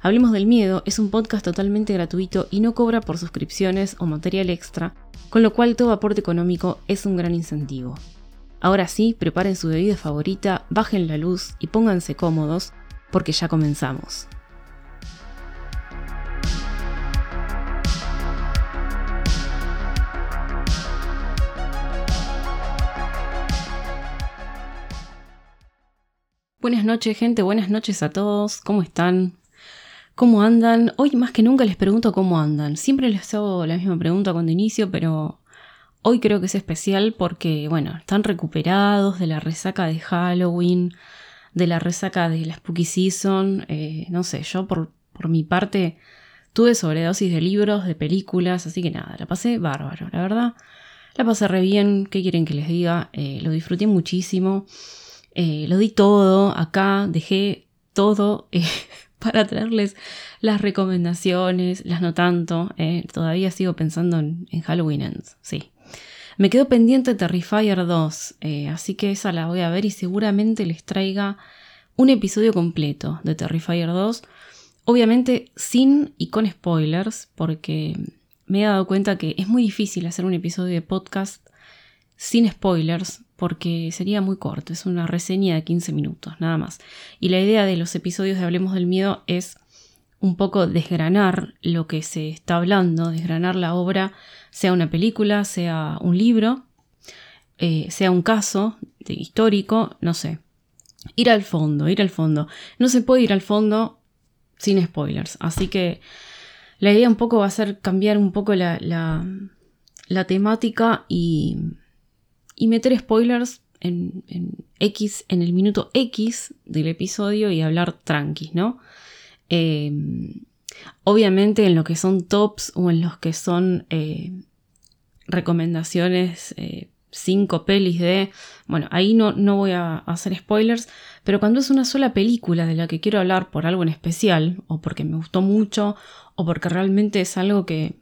Hablemos del Miedo es un podcast totalmente gratuito y no cobra por suscripciones o material extra, con lo cual todo aporte económico es un gran incentivo. Ahora sí, preparen su bebida favorita, bajen la luz y pónganse cómodos, porque ya comenzamos. Buenas noches gente, buenas noches a todos, ¿cómo están? ¿Cómo andan? Hoy más que nunca les pregunto cómo andan. Siempre les hago la misma pregunta cuando inicio, pero hoy creo que es especial porque, bueno, están recuperados de la resaca de Halloween, de la resaca de la Spooky Season. Eh, no sé, yo por, por mi parte tuve sobredosis de libros, de películas, así que nada, la pasé bárbaro, la verdad. La pasé re bien, ¿qué quieren que les diga? Eh, lo disfruté muchísimo. Eh, lo di todo acá, dejé todo para traerles las recomendaciones, las no tanto, eh, todavía sigo pensando en, Halloween Ends, sí. Me quedo pendiente Terrifier 2, eh, así que esa la voy a ver y seguramente les traiga un episodio completo de Terrifier 2, obviamente sin y con spoilers, porque me he dado cuenta que es muy difícil hacer un episodio de podcast sin spoilers, porque sería muy corto, es una reseña de 15 minutos, nada más. Y la idea de los episodios de Hablemos del Miedo es un poco desgranar lo que se está hablando, desgranar la obra, sea una película, sea un libro, eh, sea un caso histórico, no sé. Ir al fondo, ir al fondo. No se puede ir al fondo sin spoilers, así que la idea un poco va a ser cambiar un poco la, la temática y y meter spoilers en, X, en el minuto X del episodio y hablar tranquis, ¿no? Em, obviamente en lo que son tops o en los que son eh, recomendaciones, eh, cinco pelis de... Bueno, ahí no, no voy a hacer spoilers, pero cuando es una sola película de la que quiero hablar por algo en especial, o porque me gustó mucho, o porque realmente es algo que,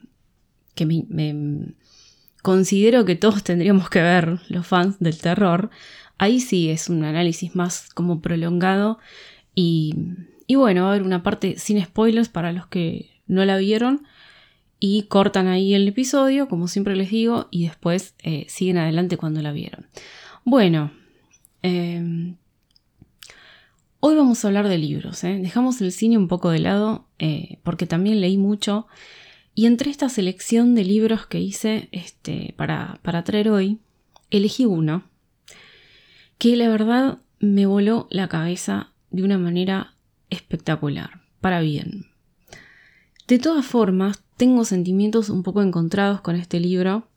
que me, considero que todos tendríamos que ver, los fans del terror, ahí sí es un análisis más como prolongado y, y bueno, va a haber una parte sin spoilers para los que no la vieron y cortan ahí el episodio, como siempre les digo, y después eh, siguen adelante cuando la vieron. Bueno, em, hoy vamos a hablar de libros, ¿eh? dejamos el cine un poco de lado eh, porque también leí mucho y entre esta selección de libros que hice este, para, para traer hoy, elegí uno que la verdad me voló la cabeza de una manera espectacular, para bien. De todas formas, tengo sentimientos un poco encontrados con este libro,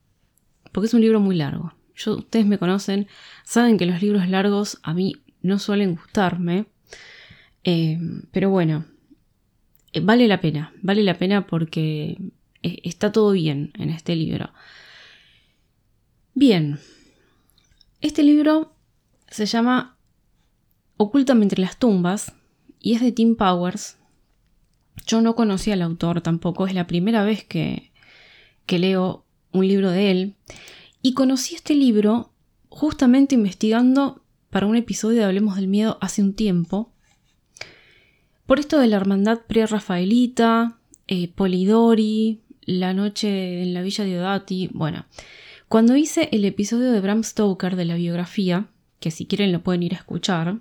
porque es un libro muy largo. Yo, ustedes me conocen, saben que los libros largos a mí no suelen gustarme, eh, pero bueno, vale la pena, vale la pena porque eh, está todo bien en este libro. Bien, este libro se llama Ocúltame entre las tumbas y es de Tim Powers. Yo no conocía al autor tampoco, es la primera vez que, que leo un libro de él. Y conocí este libro justamente investigando para un episodio de Hablemos del Miedo hace un tiempo. Por esto de la hermandad pre-rafaelita, eh, Polidori, la noche en la villa de Odati. Bueno, cuando hice el episodio de Bram Stoker de la biografía, que si quieren lo pueden ir a escuchar,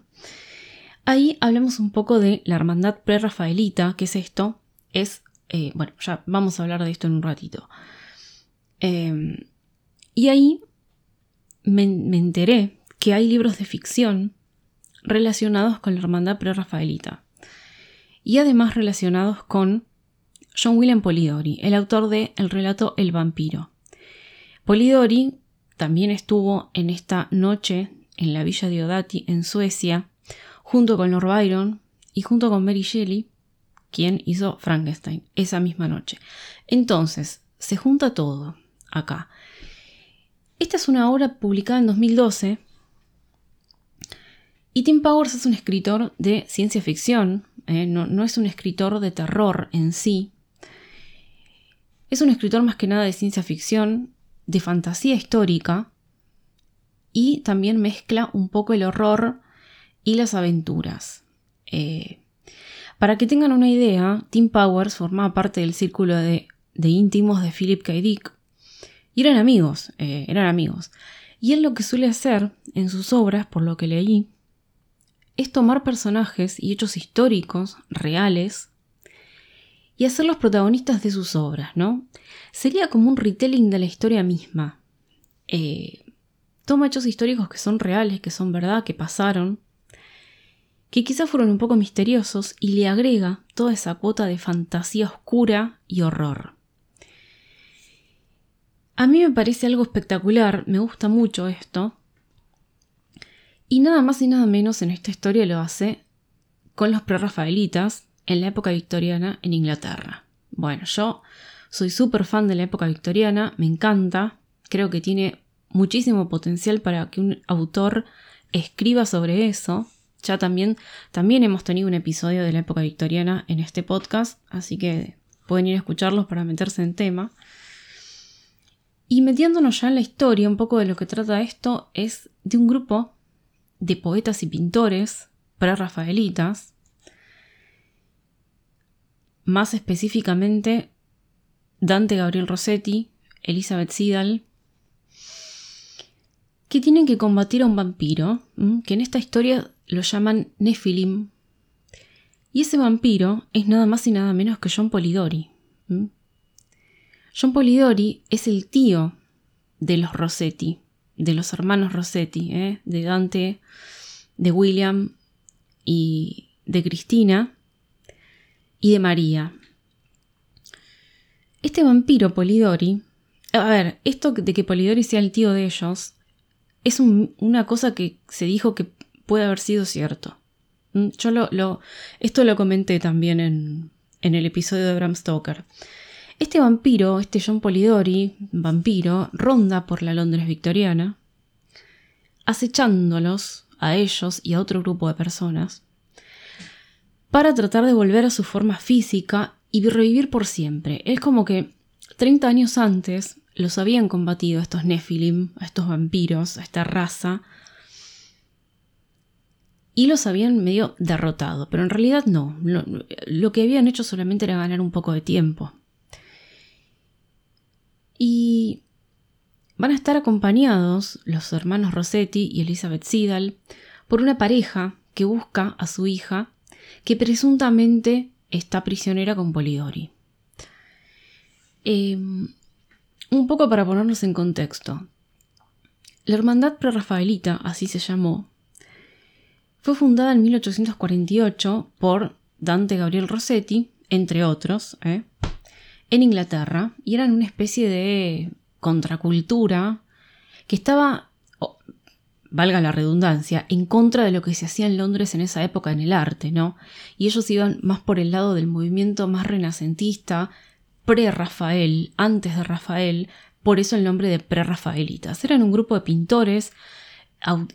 ahí hablamos un poco de la hermandad pre-rafaelita, que es esto. Es, eh, bueno, ya vamos a hablar de esto en un ratito. Em, y ahí me, me enteré que hay libros de ficción relacionados con la hermandad pre-rafaelita y además relacionados con John William Polidori, el autor de el relato El vampiro. Polidori también estuvo en esta noche en la villa de Odati, en Suecia, junto con Lord Byron y junto con Mary Shelley, quien hizo Frankenstein esa misma noche. Entonces, se junta todo acá. Esta es una obra publicada en 2012 y Tim Powers es un escritor de ciencia ficción, ¿eh? no, es un escritor de terror en sí. Es un escritor más que nada de ciencia ficción, de fantasía histórica y también mezcla un poco el horror y las aventuras. Eh, para que tengan una idea, Tim Powers formaba parte del círculo de, íntimos de Philip K. Dick y eran amigos, eh, eran amigos. Y él lo que suele hacer en sus obras, por lo que leí, es tomar personajes y hechos históricos, reales, y hacerlos protagonistas de sus obras, ¿no? Sería como un retelling de la historia misma. Eh, toma hechos históricos que son reales, que son verdad, que pasaron, que quizás fueron un poco misteriosos, y le agrega toda esa cuota de fantasía oscura y horror. A mí me parece algo espectacular, me gusta mucho esto, y nada más y nada menos en esta historia lo hace con los prerrafaelitas en la época victoriana en Inglaterra. Bueno, yo soy súper fan de la época victoriana, me encanta, creo que tiene muchísimo potencial para que un autor escriba sobre eso. Ya también, también hemos tenido un episodio de la época victoriana en este podcast, así que pueden ir a escucharlos para meterse en tema. Y metiéndonos ya en la historia, un poco de lo que trata esto es de un grupo de poetas y pintores prerrafaelitas, más específicamente Dante Gabriel Rossetti, Elizabeth Sidal, que tienen que combatir a un vampiro, que en esta historia lo llaman Nephilim. Y ese vampiro es nada más y nada menos que John Polidori. John Polidori es el tío de los Rossetti de los hermanos Rossetti, ¿eh? de Dante, de William y de Cristina y de María. Este vampiro Polidori, a ver, esto de que Polidori sea el tío de ellos, es una cosa que se dijo que puede haber sido cierto. Mm, yo esto lo comenté también en, en el episodio de Bram Stoker. Este vampiro, este John Polidori, vampiro, ronda por la Londres victoriana, acechándolos a ellos y a otro grupo de personas, para tratar de volver a su forma física y revivir por siempre. Es como que 30 años antes los habían combatido estos Nephilim, a estos vampiros, a esta raza, y los habían medio derrotado, pero en realidad no, lo que habían hecho solamente era ganar un poco de tiempo. Y van a estar acompañados los hermanos Rossetti y Elizabeth Sidal por una pareja que busca a su hija que presuntamente está prisionera con Polidori. Em, un poco para ponernos en contexto. La Hermandad Prerrafaelita, así se llamó, fue fundada en 1848 por Dante Gabriel Rossetti, entre otros, ¿eh? En Inglaterra y eran una especie de contracultura que estaba, valga la redundancia, en contra de lo que se hacía en Londres en esa época en el arte, ¿no? Y ellos iban más por el lado del movimiento más renacentista, pre-Rafael, antes de Rafael, por eso el nombre de pre-Rafaelitas. Eran un grupo de pintores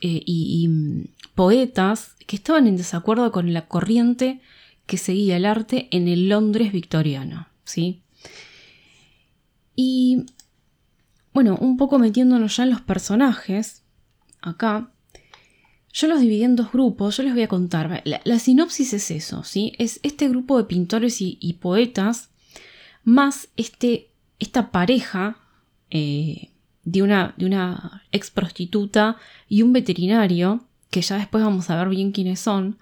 eh, y, mm, poetas que estaban en desacuerdo con la corriente que seguía el arte en el Londres victoriano, ¿sí? Y bueno, un poco metiéndonos ya en los personajes, acá, yo los dividí en dos grupos, yo les voy a contar. La, sinopsis es eso, ¿sí? Es este grupo de pintores y, poetas, más este, esta pareja eh, de, una, de una ex prostituta y un veterinario, que ya después vamos a ver bien quiénes son,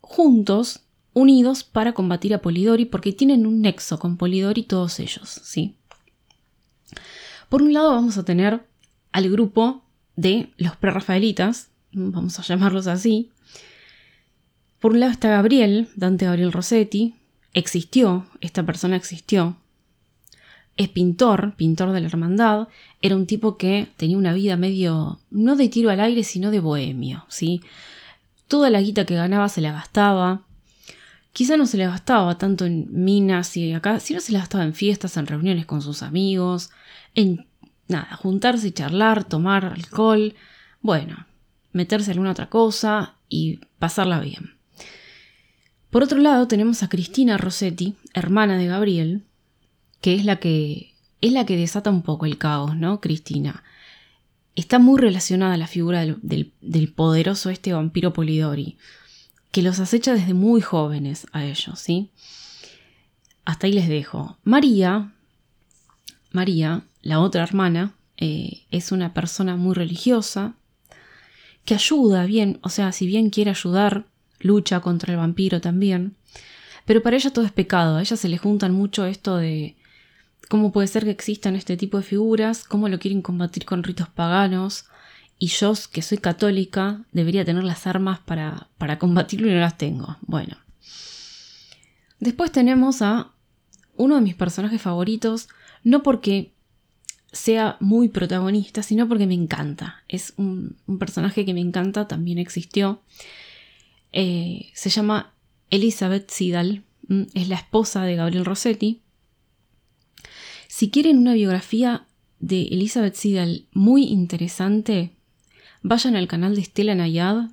juntos unidos para combatir a Polidori porque tienen un nexo con Polidori todos ellos, ¿sí? Por un lado vamos a tener al grupo de los prerrafaelitas, vamos a llamarlos así. Por un lado está Gabriel, Dante Gabriel Rossetti, existió, esta persona existió. Es pintor, pintor de la hermandad, era un tipo que tenía una vida medio, no de tiro al aire, sino de bohemio, ¿sí? Toda la guita que ganaba se la gastaba, quizá no se le gastaba tanto en minas y acá, sino se le gastaba en fiestas, en reuniones con sus amigos, en nada, juntarse y charlar, tomar alcohol, bueno, meterse en alguna otra cosa y pasarla bien. Por otro lado, tenemos a Cristina Rossetti, hermana de Gabriel, que es la que es la que desata un poco el caos, ¿no? Cristina. Está muy relacionada a la figura del, del poderoso este vampiro Polidori, que los acecha desde muy jóvenes a ellos, ¿sí? Hasta ahí les dejo. María, María, la otra hermana, eh, es una persona muy religiosa, que ayuda bien, o sea, si bien quiere ayudar, lucha contra el vampiro también, pero para ella todo es pecado, a ella se le juntan mucho esto de cómo puede ser que existan este tipo de figuras, cómo lo quieren combatir con ritos paganos, y yo, que soy católica, debería tener las armas para, para combatirlo y no las tengo. Bueno. Después tenemos a uno de mis personajes favoritos, no porque sea muy protagonista, sino porque me encanta. Es un, personaje que me encanta, también existió. Eh, se llama Elizabeth Sidal, es la esposa de Gabriel Rossetti. Si quieren una biografía de Elizabeth Sidal muy interesante, vayan al canal de Stella Nayad,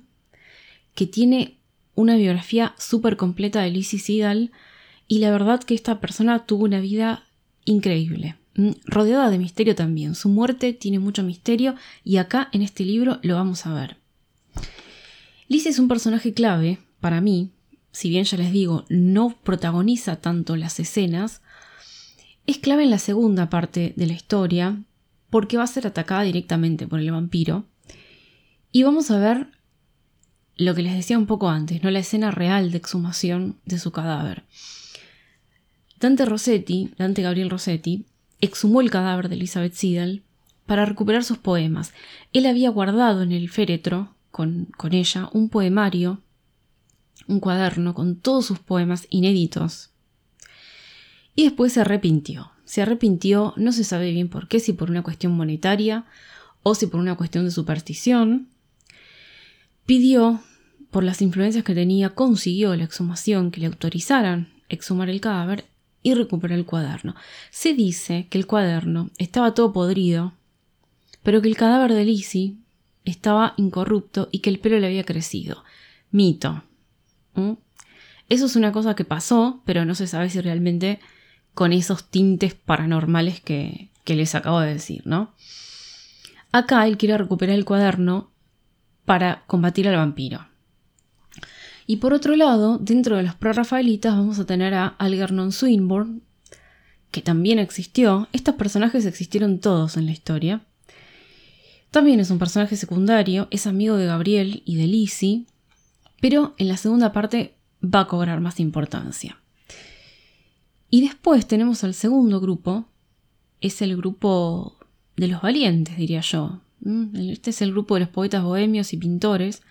que tiene una biografía súper completa de Lizzie Sidal, y la verdad que esta persona tuvo una vida increíble, mm, rodeada de misterio también. Su muerte tiene mucho misterio y acá en este libro lo vamos a ver. Lizzie es un personaje clave para mí, si bien ya les digo, no protagoniza tanto las escenas, es clave en la segunda parte de la historia porque va a ser atacada directamente por el vampiro y vamos a ver lo que les decía un poco antes, ¿no? La escena real de exhumación de su cadáver. Dante Rossetti, Dante Gabriel Rossetti, exhumó el cadáver de Elizabeth Siddal para recuperar sus poemas. Él había guardado en el féretro con, con ella un poemario, un cuaderno con todos sus poemas inéditos. Y después se arrepintió. Se arrepintió, no se sabe bien por qué, si por una cuestión monetaria o si por una cuestión de superstición, Pidió, por las influencias que tenía, consiguió la exhumación, que le autorizaran exhumar el cadáver y recuperar el cuaderno. Se dice que el cuaderno estaba todo podrido, pero que el cadáver de Lizzie estaba incorrupto y que el pelo le había crecido. Mito. ¿Mm? Eso es una cosa que pasó, pero no se sabe si realmente con esos tintes paranormales que, que les acabo de decir, ¿no? Acá él quiere recuperar el cuaderno para combatir al vampiro. Y por otro lado, dentro de los prerrafaelitas vamos a tener a Algernon Swinburne, que también existió. Estos personajes existieron todos en la historia. También es un personaje secundario, es amigo de Gabriel y de Lizzie, pero en la segunda parte va a cobrar más importancia. Y después tenemos al segundo grupo, es el grupo de los valientes, diría yo, este es el grupo de los poetas bohemios y pintores.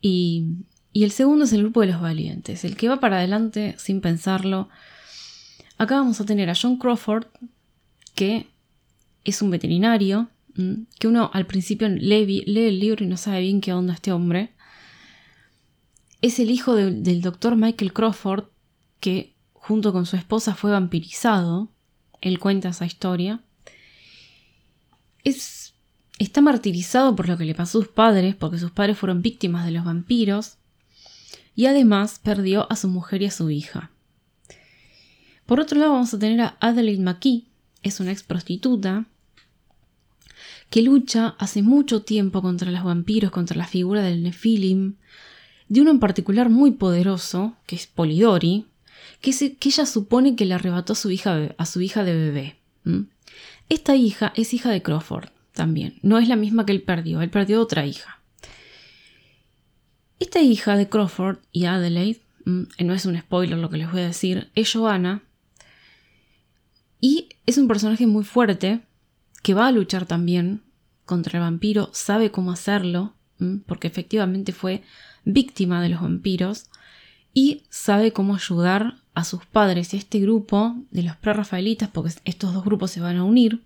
Y, el segundo es el grupo de los valientes, el que va para adelante sin pensarlo. Acá vamos a tener a John Crawford, que es un veterinario, mm, que uno al principio lee, el libro y no sabe bien qué onda este hombre. Es el hijo del doctor Michael Crawford, que junto con su esposa fue vampirizado. Él cuenta esa historia. Es Está martirizado por lo que le pasó a sus padres, porque sus padres fueron víctimas de los vampiros, y además perdió a su mujer y a su hija. Por otro lado vamos a tener a Adelaide McKee, es una ex prostituta, que lucha hace mucho tiempo contra los vampiros, contra la figura del Nephilim, de uno en particular muy poderoso, que es Polidori, que, que ella supone que le arrebató a su hija de bebé. Esta hija es hija de Crawford también. No es la misma que él perdió, él perdió otra hija. Esta hija de Crawford y Adelaide, mm, no es un spoiler lo que les voy a decir, es Joanna. Y es un personaje muy fuerte que va a luchar también contra el vampiro, sabe cómo hacerlo, mm, porque efectivamente fue víctima de los vampiros, y sabe cómo ayudar a sus padres y a este grupo de los prerrafaelitas, porque estos dos grupos se van a unir,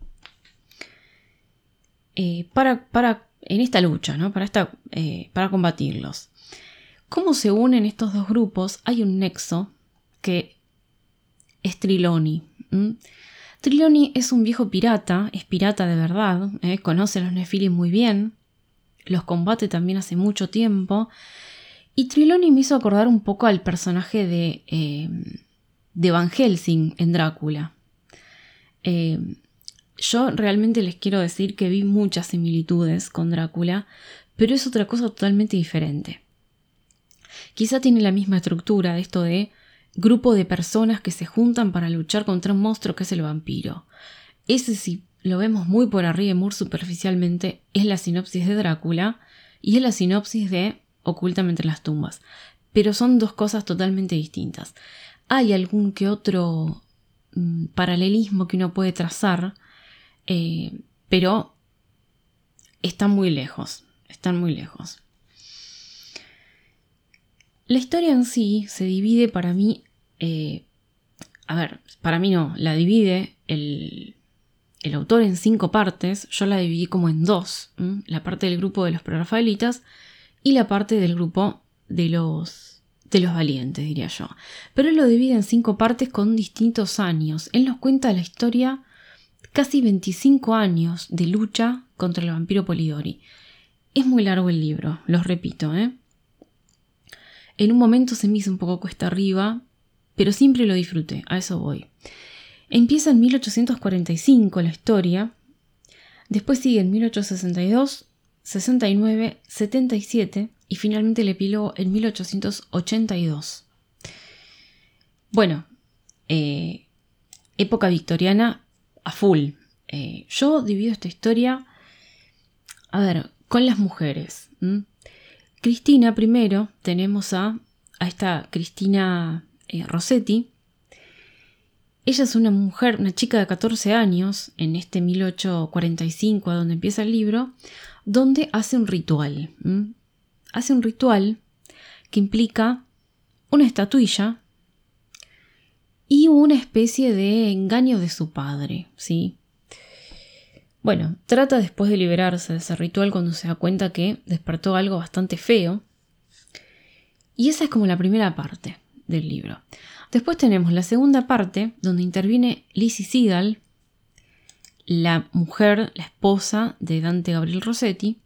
eh, para, en esta lucha, ¿no? eh, para combatirlos. ¿Cómo se unen estos dos grupos? Hay un nexo que es Triloni. Triloni es un viejo pirata, es pirata de verdad, ¿eh? conoce a los Nefilim muy bien, los combate también hace mucho tiempo. Y Triloni me hizo acordar un poco al personaje de, eh, de Van Helsing en Drácula. Yo realmente les quiero decir que vi muchas similitudes con Drácula, pero es otra cosa totalmente diferente. Quizá tiene la misma estructura de esto de grupo de personas que se juntan para luchar contra un monstruo que es el vampiro. Ese si lo vemos muy por arriba y muy superficialmente, es la sinopsis de Drácula y es la sinopsis de Ocultamente en las tumbas. Pero son dos cosas totalmente distintas. Hay algún que otro mm, paralelismo que uno puede trazar, eh, pero están muy lejos, están muy lejos. La historia en sí se divide para mí, eh, a ver, para mí no, la divide el, el, autor en cinco partes, yo la dividí como en dos, la parte del grupo de los prerafaelitas y la parte del grupo de los, de los valientes, diría yo. Pero él lo divide en cinco partes con distintos años. Él nos cuenta la historia casi 25 años de lucha contra el vampiro Polidori. Es muy largo el libro, los repito, ¿eh? En un momento se me hizo un poco cuesta arriba, pero siempre lo disfruté, a eso voy. Empieza en 1845 la historia, después sigue en 1862, 69, 77 y finalmente el epílogo en 1882. Bueno, eh, época victoriana a full. Eh, yo divido esta historia, a ver, con las mujeres. Cristina, primero, tenemos a, a esta Cristina eh, Rossetti. Ella es una mujer, una chica de 14 años, en este 1845, a donde empieza el libro, donde hace un ritual. Hace un ritual que implica una estatuilla y una especie de engaño de su padre, ¿sí? Bueno, trata después de liberarse de ese ritual cuando se da cuenta que despertó algo bastante feo. Y esa es como la primera parte del libro. Después tenemos la segunda parte donde interviene Lizzie Seagal, la mujer, la esposa de Dante Gabriel Rossetti.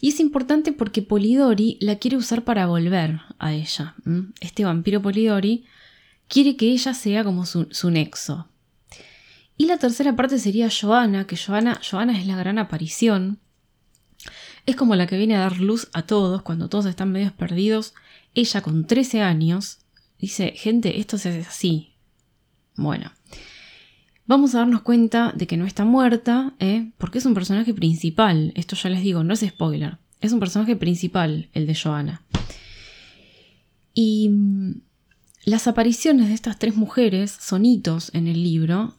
Y es importante porque Polidori la quiere usar para volver a ella. Este vampiro Polidori quiere que ella sea como su, nexo. Y la tercera parte sería Joana, que Joana, Joana es la gran aparición. Es como la que viene a dar luz a todos cuando todos están medio perdidos. Ella con 13 años dice, gente, esto se hace así. Bueno, vamos a darnos cuenta de que no está muerta, ¿eh? porque es un personaje principal. Esto ya les digo, no es spoiler. Es un personaje principal el de Joana. Y las apariciones de estas tres mujeres son hitos en el libro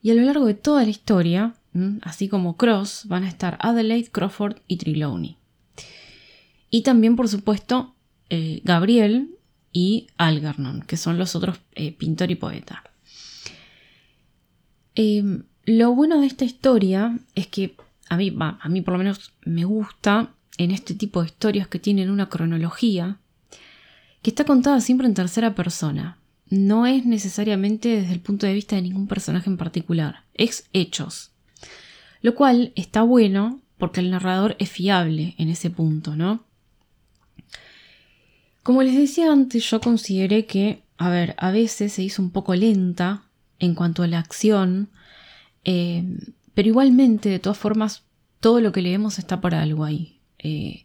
y a lo largo de toda la historia, así como Cross, van a estar Adelaide, Crawford y Trelawney. Y también, por supuesto, eh, Gabriel y Algernon, que son los otros eh, pintor y poeta. Em, lo bueno de esta historia es que a mí, a mí por lo menos me gusta en este tipo de historias que tienen una cronología, que está contada siempre en tercera persona. No es necesariamente desde el punto de vista de ningún personaje en particular, es hechos. Lo cual está bueno porque el narrador es fiable en ese punto, ¿no? Como les decía antes, yo consideré que, a ver, a veces se hizo un poco lenta en cuanto a la acción, eh, pero igualmente, de todas formas, todo lo que leemos está para algo ahí. Eh,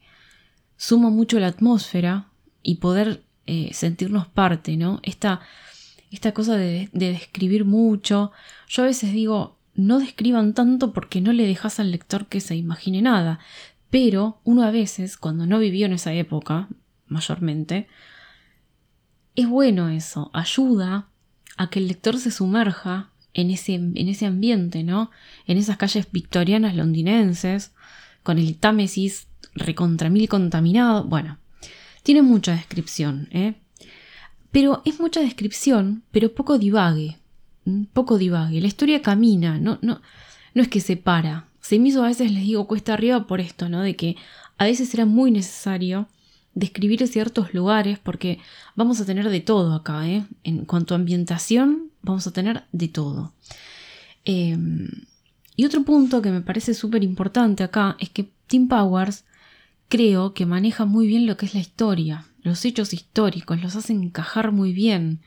suma mucho la atmósfera, y poder eh, sentirnos parte, ¿no? Esta, esta cosa de, describir mucho. Yo a veces digo, no describan tanto porque no le dejas al lector que se imagine nada. Pero uno a veces, cuando no vivió en esa época, mayormente, es bueno eso, ayuda a que el lector se sumerja en ese, en ese ambiente, ¿no? En esas calles victorianas londinenses, con el Támesis recontra mil contaminado. Bueno, tiene mucha descripción, ¿eh? Pero es mucha descripción, pero poco divague. Poco divague. La historia camina, no, no, no es que se para. Se me hizo a veces, les digo, cuesta arriba por esto, ¿no? De que a veces era muy necesario describir ciertos lugares porque vamos a tener de todo acá, ¿eh? En cuanto a ambientación, vamos a tener de todo. Em, y otro punto que me parece súper importante acá es que Tim Powers creo que maneja muy bien lo que es la historia, los hechos históricos, los hace encajar muy bien.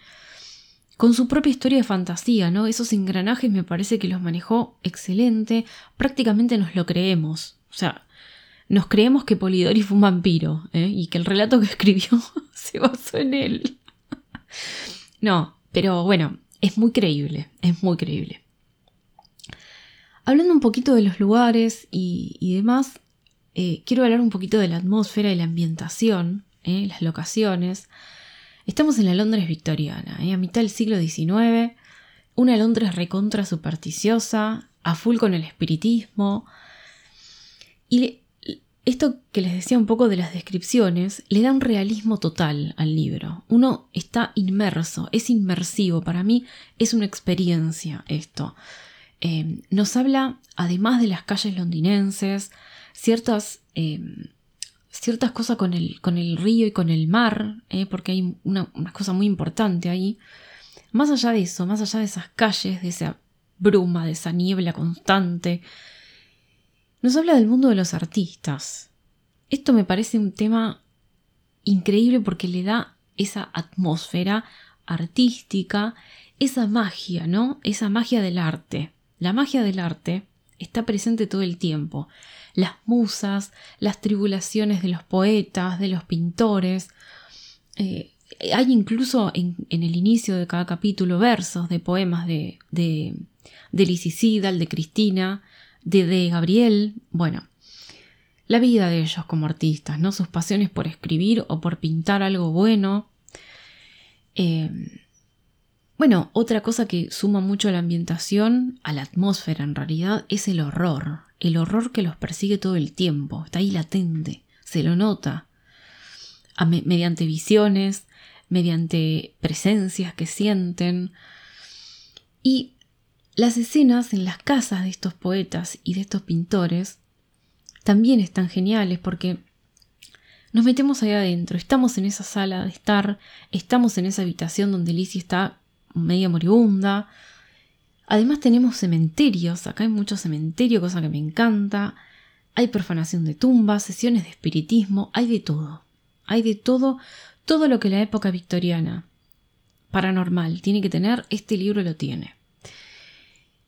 Con su propia historia de fantasía, ¿no? Esos engranajes me parece que los manejó excelente, prácticamente nos lo creemos. O sea, nos creemos que Polidori fue un vampiro ¿eh? y que el relato que escribió se basó en él. no, pero bueno, es muy creíble, es muy creíble. Hablando un poquito de los lugares y, demás, eh, quiero hablar un poquito de la atmósfera y la ambientación, ¿eh? las locaciones. Estamos en la Londres victoriana, a mitad del siglo XIX, una Londres recontra supersticiosa, a full con el espiritismo. Y esto que les decía un poco de las descripciones le da un realismo total al libro. Uno está inmerso, es inmersivo. Para mí es una experiencia esto. Eh, nos habla, además de las calles londinenses, ciertas, eh, ciertas cosas con el, con el, río y con el mar, eh, porque hay una, una cosa muy importante ahí. Más allá de eso, más allá de esas calles, de esa bruma, de esa niebla constante, nos habla del mundo de los artistas. Esto me parece un tema increíble porque le da esa atmósfera artística, esa magia, ¿no? Esa magia del arte. La magia del arte está presente todo el tiempo. Las musas, las tribulaciones de los poetas, de los pintores. Eh, hay incluso en, el inicio de cada capítulo versos de poemas de, de, de de Cristina, de, Gabriel, bueno, la vida de ellos como artistas, ¿no? Sus pasiones por escribir o por pintar algo bueno. Eh, bueno, otra cosa que suma mucho a la ambientación, a la atmósfera en realidad, es el horror. El horror que los persigue todo el tiempo. Está ahí latente, se lo nota. mediante visiones, mediante presencias que sienten. Y las escenas en las casas de estos poetas y de estos pintores también están geniales porque nos metemos ahí adentro, estamos en esa sala de estar, estamos en esa habitación donde Lizzie está media moribunda. Además tenemos cementerios, acá hay mucho cementerio, cosa que me encanta. Hay profanación de tumbas, sesiones de espiritismo, hay de todo. Hay de todo, todo lo que la época victoriana paranormal tiene que tener, este libro lo tiene.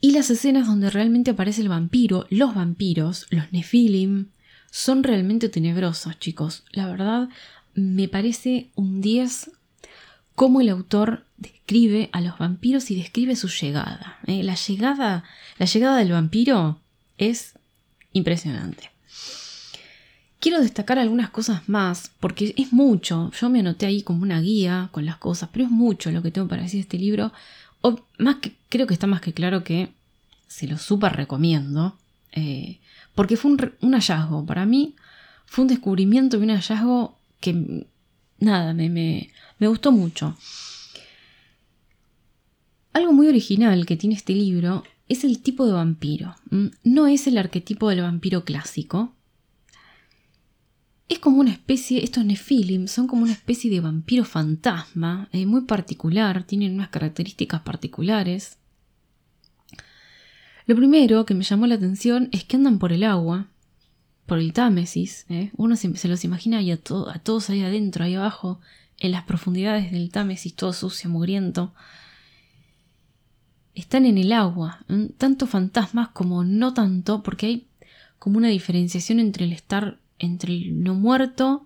Y las escenas donde realmente aparece el vampiro, los vampiros, los Nephilim, son realmente tenebrosos, chicos. La verdad, me parece un 10 cómo el autor describe a los vampiros y describe su llegada. ¿eh? La llegada. La llegada del vampiro es impresionante. Quiero destacar algunas cosas más, porque es mucho. Yo me anoté ahí como una guía con las cosas, pero es mucho lo que tengo para decir de este libro más que, creo que está más que claro que se lo súper recomiendo, eh, porque fue un, hallazgo. Para mí fue un descubrimiento y un hallazgo que, nada, me, me, me gustó mucho. Algo muy original que tiene este libro es el tipo de vampiro. No es el arquetipo del vampiro clásico, es como una especie, estos Nephilim son como una especie de vampiro fantasma, eh, muy particular, tienen unas características particulares. Lo primero que me llamó la atención es que andan por el agua, por el Támesis. Eh. Uno se, los imagina a, todos ahí adentro, ahí abajo, en las profundidades del Támesis, todo sucio, mugriento. Están en el agua, tanto fantasmas como no tanto, porque hay como una diferenciación entre el estar entre el no muerto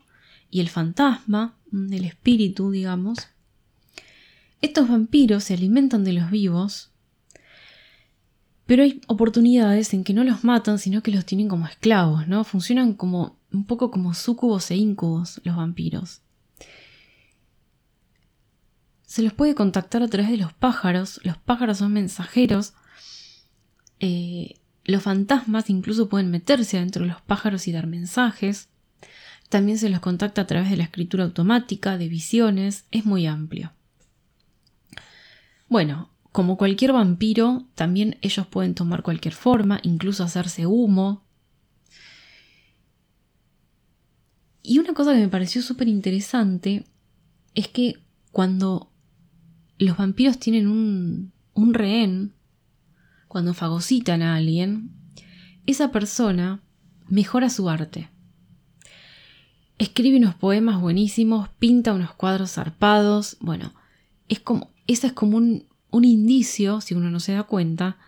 y el fantasma, mm, el espíritu, digamos. Estos vampiros se alimentan de los vivos, pero hay oportunidades en que no los matan, sino que los tienen como esclavos, ¿no? Funcionan como un poco como súcubos e íncubos los vampiros. Se los puede contactar a través de los pájaros. Los pájaros son mensajeros. Eh, los fantasmas incluso pueden meterse dentro de los pájaros y dar mensajes. También se los contacta a través de la escritura automática, de visiones, es muy amplio. Bueno, como cualquier vampiro, también ellos pueden tomar cualquier forma, incluso hacerse humo. Y una cosa que me pareció súper interesante es que cuando los vampiros tienen un, un rehén, cuando fagocitan a alguien, esa persona mejora su arte. Escribe unos poemas buenísimos, pinta unos cuadros zarpados. Bueno, es como, ese es como un, un indicio, si uno no se da cuenta,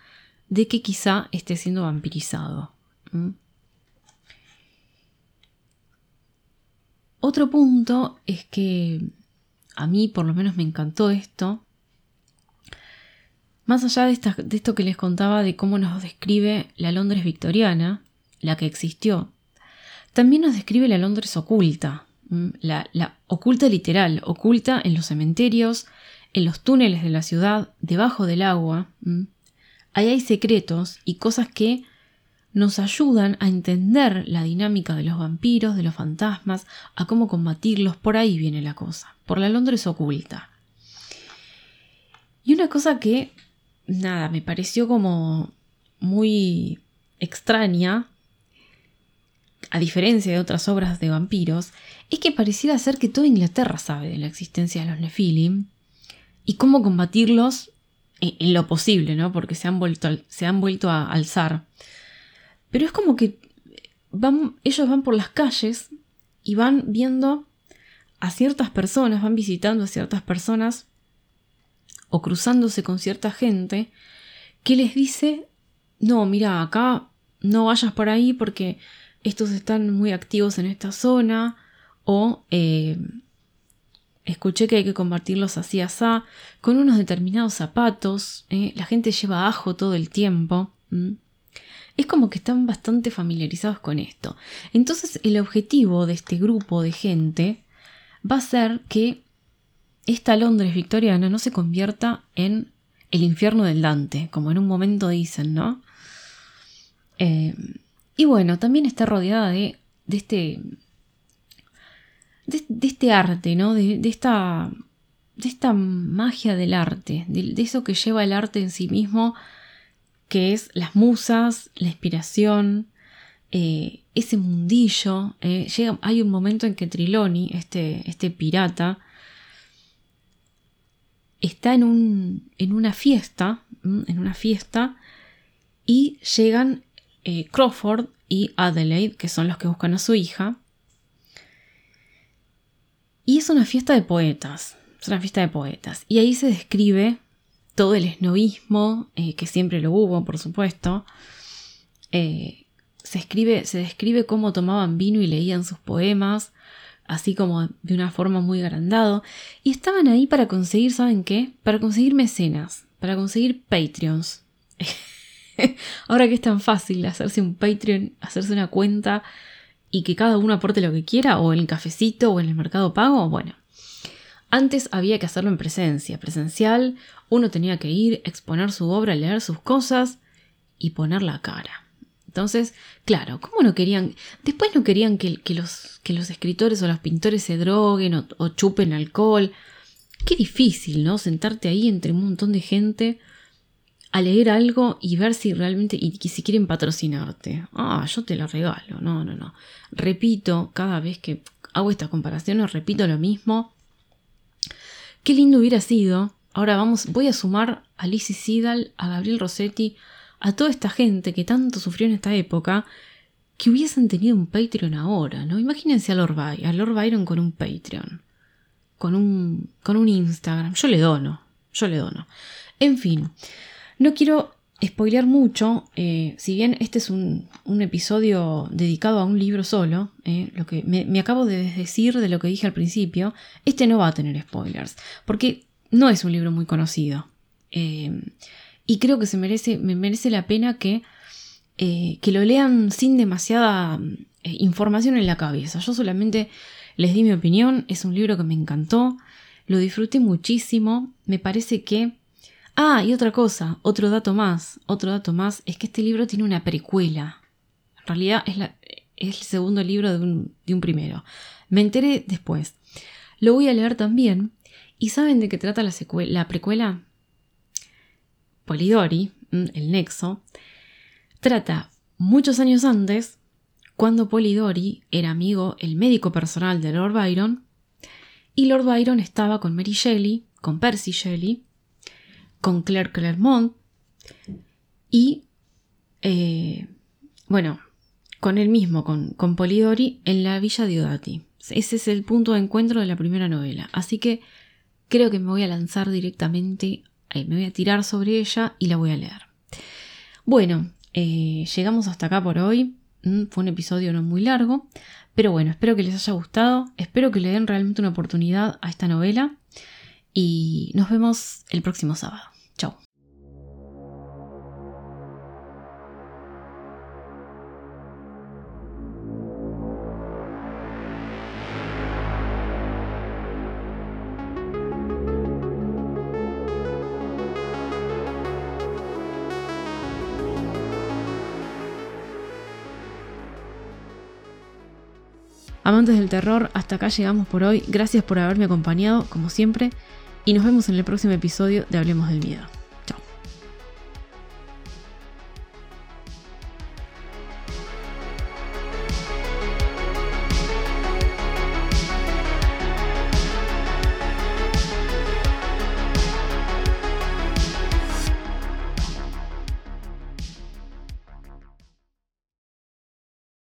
de que quizá esté siendo vampirizado. Otro punto es que a mí por lo menos me encantó esto. Más allá de, esto que les contaba de cómo nos describe la Londres victoriana, la que existió, también nos describe la Londres oculta, la, oculta literal, oculta en los cementerios, en los túneles de la ciudad, debajo del agua. Ahí hay secretos y cosas que nos ayudan a entender la dinámica de los vampiros, de los fantasmas, a cómo combatirlos. Por ahí viene la cosa, por la Londres oculta. Y una cosa que, nada, me pareció como muy extraña, a diferencia de otras obras de vampiros, es que pareciera ser que toda Inglaterra sabe de la existencia de los Nephilim y cómo combatirlos en, lo posible, ¿no? Porque se han vuelto, se han vuelto a alzar. Pero es como que van, ellos van por las calles y van viendo a ciertas personas, van visitando a ciertas personas o cruzándose con cierta gente que les dice, no, mira, acá no vayas por ahí porque estos están muy activos en esta zona o eh, escuché que hay que compartirlos así asá, con unos determinados zapatos, eh, la gente lleva ajo todo el tiempo es como que están bastante familiarizados con esto. Entonces el objetivo de este grupo de gente va a ser que esta Londres victoriana no se convierta en el infierno del Dante, como en un momento dicen, ¿no? Eh, y bueno, también está rodeada de, de este. De, este arte, ¿no? De, esta. de esta magia del arte, de, eso que lleva el arte en sí mismo que es las musas, la inspiración, eh, ese mundillo. Eh, llega, hay un momento en que Triloni, este, este pirata, está en, un, en una fiesta, en una fiesta, y llegan eh, Crawford y Adelaide, que son los que buscan a su hija. Y es una fiesta de poetas, es una fiesta de poetas. Y ahí se describe todo el esnovismo, eh, que siempre lo hubo, por supuesto. Eh, se, escribe, se describe cómo tomaban vino y leían sus poemas, así como de una forma muy agrandado. Y estaban ahí para conseguir, ¿saben qué? Para conseguir mecenas, para conseguir Patreons. Ahora que es tan fácil hacerse un Patreon, hacerse una cuenta y que cada uno aporte lo que quiera, o en el cafecito o en el mercado pago, bueno. Antes había que hacerlo en presencia, presencial, uno tenía que ir, exponer su obra, leer sus cosas y poner la cara. Entonces, claro, ¿cómo no querían? Después no querían que, los, que los, escritores o los pintores se droguen o, chupen alcohol. Qué difícil, ¿no? Sentarte ahí entre un montón de gente a leer algo y ver si realmente, y, si quieren patrocinarte. Ah, yo te lo regalo. No, no, no. Repito, cada vez que hago estas comparaciones, repito lo mismo. Qué lindo hubiera sido Ahora vamos, voy a sumar a Lizzie Sidal, a Gabriel Rossetti, a toda esta gente que tanto sufrió en esta época, que hubiesen tenido un Patreon ahora, ¿no? Imagínense a Lord, Byron, a Lord Byron con un Patreon, con un, con un Instagram. Yo le dono, yo le dono. En fin, no quiero spoilear mucho, eh, si bien este es un, episodio dedicado a un libro solo, eh, lo que me, acabo de decir de lo que dije al principio, este no va a tener spoilers, porque no es un libro muy conocido. Eh, y creo que se merece, me merece la pena que, que lo lean sin demasiada información en la cabeza. Yo solamente les di mi opinión, es un libro que me encantó, lo disfruté muchísimo, me parece que... Ah, y otra cosa, otro dato más, otro dato más, es que este libro tiene una precuela. En realidad es, el segundo libro de un, de un primero. Me enteré después. Lo voy a leer también ¿Y saben de qué trata la, la precuela? Polidori, mm, el nexo, trata muchos años antes, cuando Polidori era amigo, el médico personal de Lord Byron, y Lord Byron estaba con Mary Shelley, con Percy Shelley, con Claire Clermont y, eh, bueno, con él mismo, con, con Polidori, en la villa de Odati. Ese es el punto de encuentro de la primera novela. Así que creo que me voy a lanzar directamente, eh, me voy a tirar sobre ella y la voy a leer. Bueno, eh, llegamos hasta acá por hoy. Mm, fue un episodio no muy largo, pero bueno, espero que les haya gustado, espero que le den realmente una oportunidad a esta novela y nos vemos el próximo sábado. Chao. Amantes del terror, hasta acá llegamos por hoy. Gracias por haberme acompañado, como siempre, y nos vemos en el próximo episodio de Hablemos del Miedo.